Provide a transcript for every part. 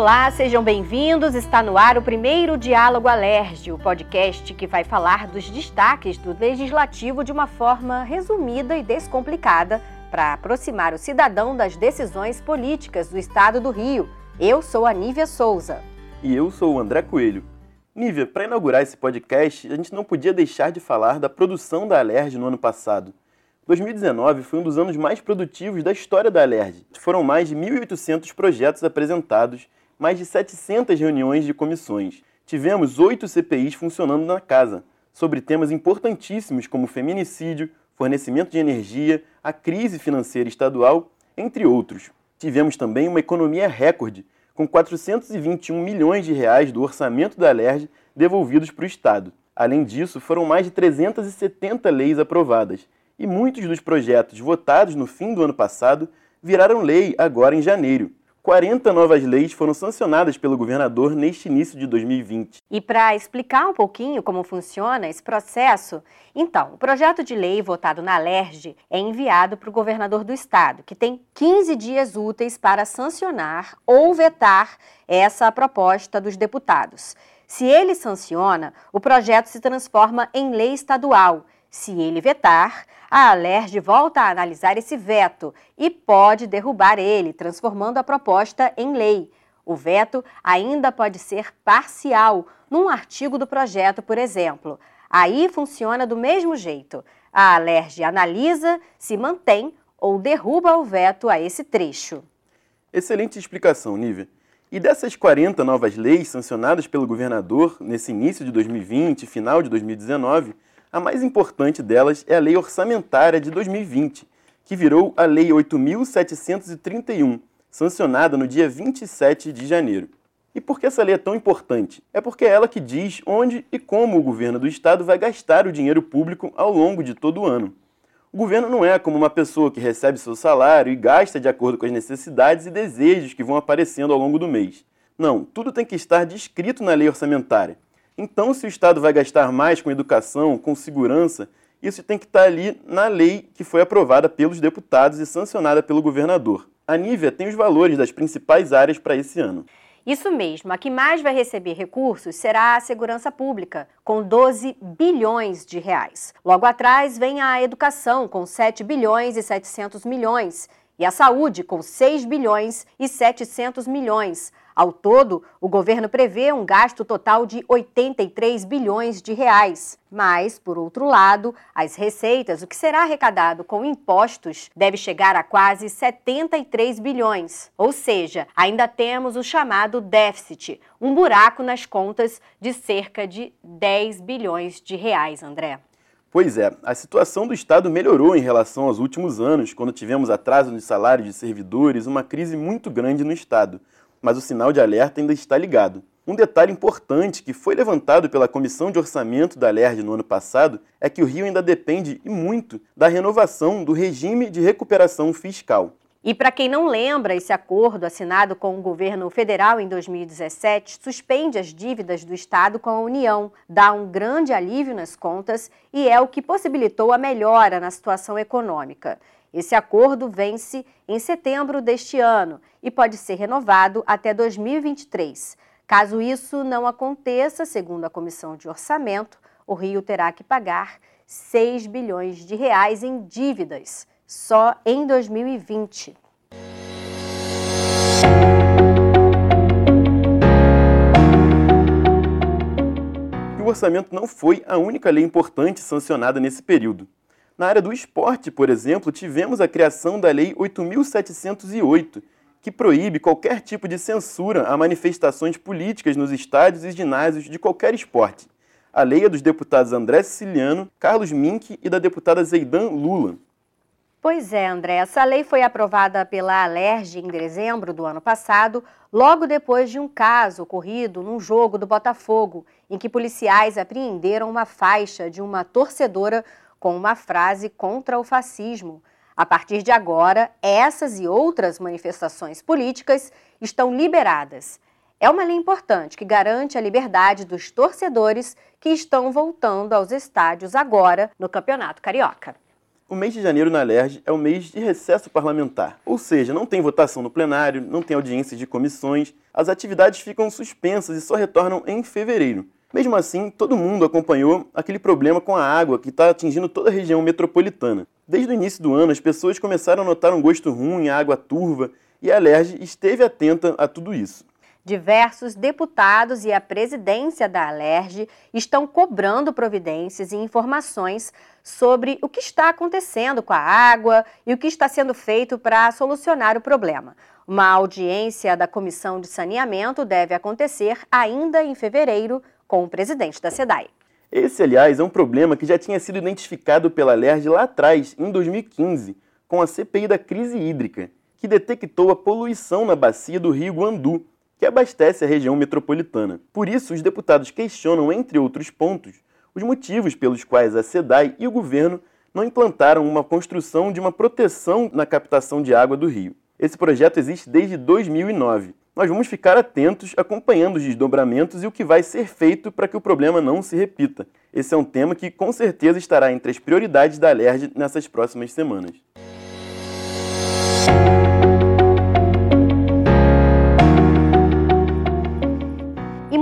Olá, sejam bem-vindos. Está no ar o primeiro Diálogo Alerge, o podcast que vai falar dos destaques do legislativo de uma forma resumida e descomplicada para aproximar o cidadão das decisões políticas do estado do Rio. Eu sou a Nívia Souza. E eu sou o André Coelho. Nívia, para inaugurar esse podcast, a gente não podia deixar de falar da produção da Alerj no ano passado. 2019 foi um dos anos mais produtivos da história da Alerj. Foram mais de 1.800 projetos apresentados mais de 700 reuniões de comissões. Tivemos oito CPIs funcionando na casa, sobre temas importantíssimos como feminicídio, fornecimento de energia, a crise financeira estadual, entre outros. Tivemos também uma economia recorde, com 421 milhões de reais do orçamento da Alerj devolvidos para o Estado. Além disso, foram mais de 370 leis aprovadas, e muitos dos projetos votados no fim do ano passado viraram lei agora em janeiro. 40 novas leis foram sancionadas pelo governador neste início de 2020. E para explicar um pouquinho como funciona esse processo, então, o projeto de lei votado na LERJ é enviado para o governador do estado, que tem 15 dias úteis para sancionar ou vetar essa proposta dos deputados. Se ele sanciona, o projeto se transforma em lei estadual se ele vetar, a Alerj volta a analisar esse veto e pode derrubar ele, transformando a proposta em lei. O veto ainda pode ser parcial, num artigo do projeto, por exemplo. Aí funciona do mesmo jeito. A Alerj analisa se mantém ou derruba o veto a esse trecho. Excelente explicação, Nívia. E dessas 40 novas leis sancionadas pelo governador nesse início de 2020 e final de 2019, a mais importante delas é a Lei Orçamentária de 2020, que virou a Lei 8.731, sancionada no dia 27 de janeiro. E por que essa lei é tão importante? É porque é ela que diz onde e como o governo do estado vai gastar o dinheiro público ao longo de todo o ano. O governo não é como uma pessoa que recebe seu salário e gasta de acordo com as necessidades e desejos que vão aparecendo ao longo do mês. Não, tudo tem que estar descrito na lei orçamentária. Então, se o Estado vai gastar mais com educação, com segurança, isso tem que estar ali na lei que foi aprovada pelos deputados e sancionada pelo governador. A Nívia tem os valores das principais áreas para esse ano. Isso mesmo, a que mais vai receber recursos será a segurança pública, com 12 bilhões de reais. Logo atrás vem a educação, com 7 bilhões e 700 milhões, e a saúde, com 6 bilhões e 700 milhões. Ao todo, o governo prevê um gasto total de 83 bilhões de reais. Mas, por outro lado, as receitas, o que será arrecadado com impostos, deve chegar a quase 73 bilhões. Ou seja, ainda temos o chamado déficit, um buraco nas contas de cerca de 10 bilhões de reais, André. Pois é, a situação do Estado melhorou em relação aos últimos anos, quando tivemos atraso nos salários de servidores, uma crise muito grande no Estado mas o sinal de alerta ainda está ligado. Um detalhe importante que foi levantado pela Comissão de Orçamento da LERD no ano passado é que o Rio ainda depende e muito da renovação do regime de recuperação fiscal. E para quem não lembra, esse acordo assinado com o governo federal em 2017 suspende as dívidas do Estado com a União, dá um grande alívio nas contas e é o que possibilitou a melhora na situação econômica. Esse acordo vence em setembro deste ano e pode ser renovado até 2023. Caso isso não aconteça, segundo a Comissão de Orçamento, o Rio terá que pagar 6 bilhões de reais em dívidas só em 2020. E o orçamento não foi a única lei importante sancionada nesse período. Na área do esporte, por exemplo, tivemos a criação da Lei 8.708, que proíbe qualquer tipo de censura a manifestações políticas nos estádios e ginásios de qualquer esporte. A lei é dos deputados André Siciliano, Carlos Mink e da deputada Zeidan Lula. Pois é, André, essa lei foi aprovada pela Alerj em dezembro do ano passado, logo depois de um caso ocorrido num jogo do Botafogo, em que policiais apreenderam uma faixa de uma torcedora com uma frase contra o fascismo. A partir de agora, essas e outras manifestações políticas estão liberadas. É uma lei importante que garante a liberdade dos torcedores que estão voltando aos estádios agora no Campeonato Carioca. O mês de janeiro na LERJ é o mês de recesso parlamentar, ou seja, não tem votação no plenário, não tem audiências de comissões, as atividades ficam suspensas e só retornam em fevereiro. Mesmo assim, todo mundo acompanhou aquele problema com a água que está atingindo toda a região metropolitana. Desde o início do ano, as pessoas começaram a notar um gosto ruim, a água turva, e a LERJ esteve atenta a tudo isso. Diversos deputados e a presidência da Alerj estão cobrando providências e informações sobre o que está acontecendo com a água e o que está sendo feito para solucionar o problema. Uma audiência da Comissão de Saneamento deve acontecer ainda em fevereiro com o presidente da SEDAI. Esse, aliás, é um problema que já tinha sido identificado pela LERJ lá atrás, em 2015, com a CPI da crise hídrica, que detectou a poluição na bacia do rio Guandu, que abastece a região metropolitana. Por isso, os deputados questionam, entre outros pontos, os motivos pelos quais a SEDAI e o governo não implantaram uma construção de uma proteção na captação de água do rio. Esse projeto existe desde 2009. Nós vamos ficar atentos acompanhando os desdobramentos e o que vai ser feito para que o problema não se repita. Esse é um tema que com certeza estará entre as prioridades da LERJ nessas próximas semanas.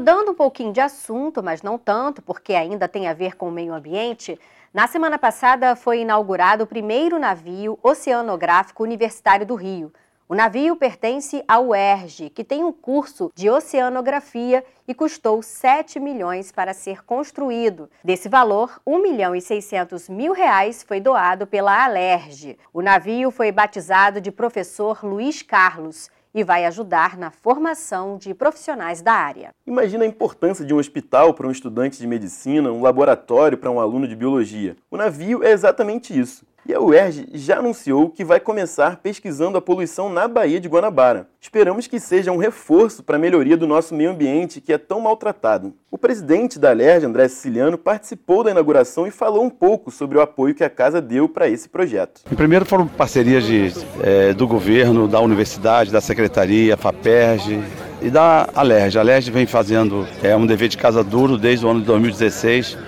Mudando um pouquinho de assunto, mas não tanto, porque ainda tem a ver com o meio ambiente, na semana passada foi inaugurado o primeiro navio oceanográfico universitário do Rio. O navio pertence à UERJ, que tem um curso de oceanografia e custou 7 milhões para ser construído. Desse valor, 1 milhão e 600 mil reais foi doado pela Alerj. O navio foi batizado de professor Luiz Carlos e vai ajudar na formação de profissionais da área. Imagina a importância de um hospital para um estudante de medicina, um laboratório para um aluno de biologia. O navio é exatamente isso. E a UERJ já anunciou que vai começar pesquisando a poluição na Baía de Guanabara. Esperamos que seja um reforço para a melhoria do nosso meio ambiente, que é tão maltratado. O presidente da LERJ, André Siciliano, participou da inauguração e falou um pouco sobre o apoio que a casa deu para esse projeto. Primeiro foram parcerias de, é, do governo, da universidade, da secretaria, FAPERJ, e da Alerj. A Alerj vem fazendo é, um dever de casa duro desde o ano de 2016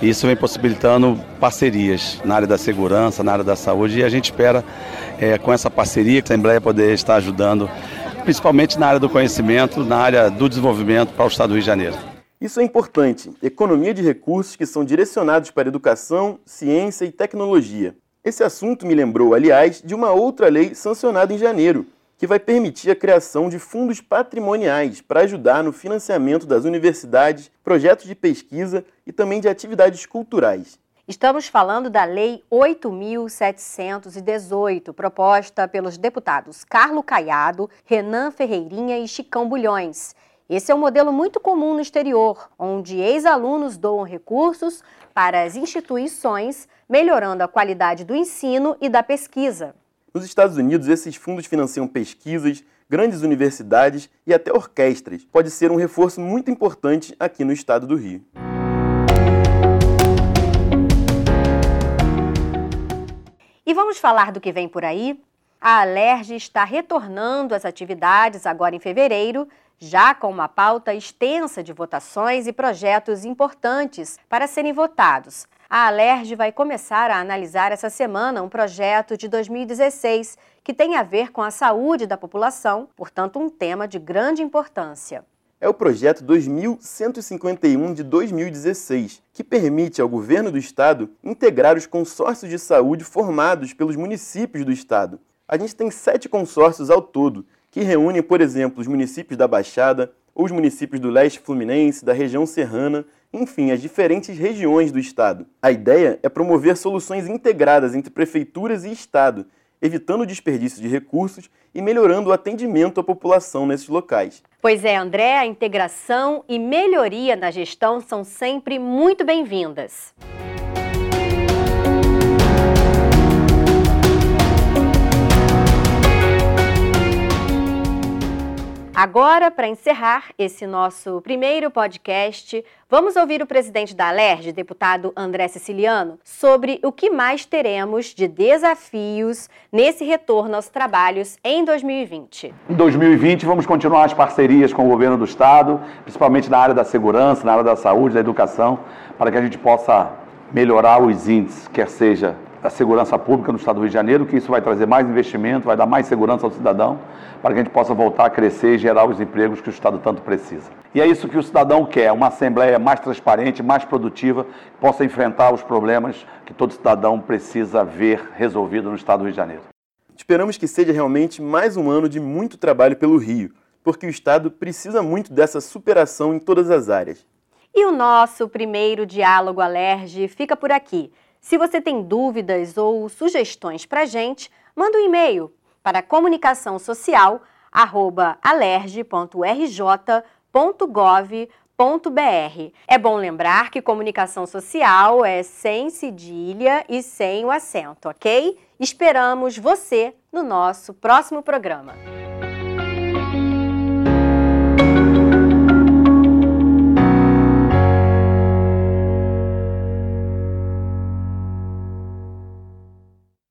isso vem possibilitando parcerias na área da segurança, na área da saúde, e a gente espera, é, com essa parceria, que a Assembleia poder estar ajudando, principalmente na área do conhecimento, na área do desenvolvimento para o Estado do Rio de Janeiro. Isso é importante. Economia de recursos que são direcionados para educação, ciência e tecnologia. Esse assunto me lembrou, aliás, de uma outra lei sancionada em janeiro, que vai permitir a criação de fundos patrimoniais para ajudar no financiamento das universidades, projetos de pesquisa e também de atividades culturais. Estamos falando da Lei 8.718, proposta pelos deputados Carlo Caiado, Renan Ferreirinha e Chicão Bulhões. Esse é um modelo muito comum no exterior, onde ex-alunos doam recursos para as instituições, melhorando a qualidade do ensino e da pesquisa. Nos Estados Unidos, esses fundos financiam pesquisas, grandes universidades e até orquestras. Pode ser um reforço muito importante aqui no estado do Rio. E vamos falar do que vem por aí? A Alerj está retornando às atividades agora em fevereiro, já com uma pauta extensa de votações e projetos importantes para serem votados. A Alerj vai começar a analisar essa semana um projeto de 2016 que tem a ver com a saúde da população, portanto, um tema de grande importância. É o projeto 2151 de 2016, que permite ao governo do estado integrar os consórcios de saúde formados pelos municípios do estado. A gente tem sete consórcios ao todo, que reúnem, por exemplo, os municípios da Baixada, ou os municípios do leste fluminense, da região serrana enfim, as diferentes regiões do Estado. A ideia é promover soluções integradas entre prefeituras e Estado, evitando desperdício de recursos e melhorando o atendimento à população nesses locais. Pois é, André, a integração e melhoria na gestão são sempre muito bem-vindas. Agora, para encerrar esse nosso primeiro podcast, vamos ouvir o presidente da Alerj, deputado André Siciliano, sobre o que mais teremos de desafios nesse retorno aos trabalhos em 2020. Em 2020, vamos continuar as parcerias com o governo do Estado, principalmente na área da segurança, na área da saúde, da educação, para que a gente possa melhorar os índices, quer seja a segurança pública no Estado do Rio de Janeiro, que isso vai trazer mais investimento, vai dar mais segurança ao cidadão, para que a gente possa voltar a crescer e gerar os empregos que o Estado tanto precisa. E é isso que o cidadão quer, uma Assembleia mais transparente, mais produtiva, que possa enfrentar os problemas que todo cidadão precisa ver resolvido no Estado do Rio de Janeiro. Esperamos que seja realmente mais um ano de muito trabalho pelo Rio, porque o Estado precisa muito dessa superação em todas as áreas. E o nosso primeiro diálogo Alerge fica por aqui. Se você tem dúvidas ou sugestões para gente, manda um e-mail para comunicaçãosocial@alerj.rj.gov.br. É bom lembrar que comunicação social é sem cedilha e sem o acento, ok? Esperamos você no nosso próximo programa.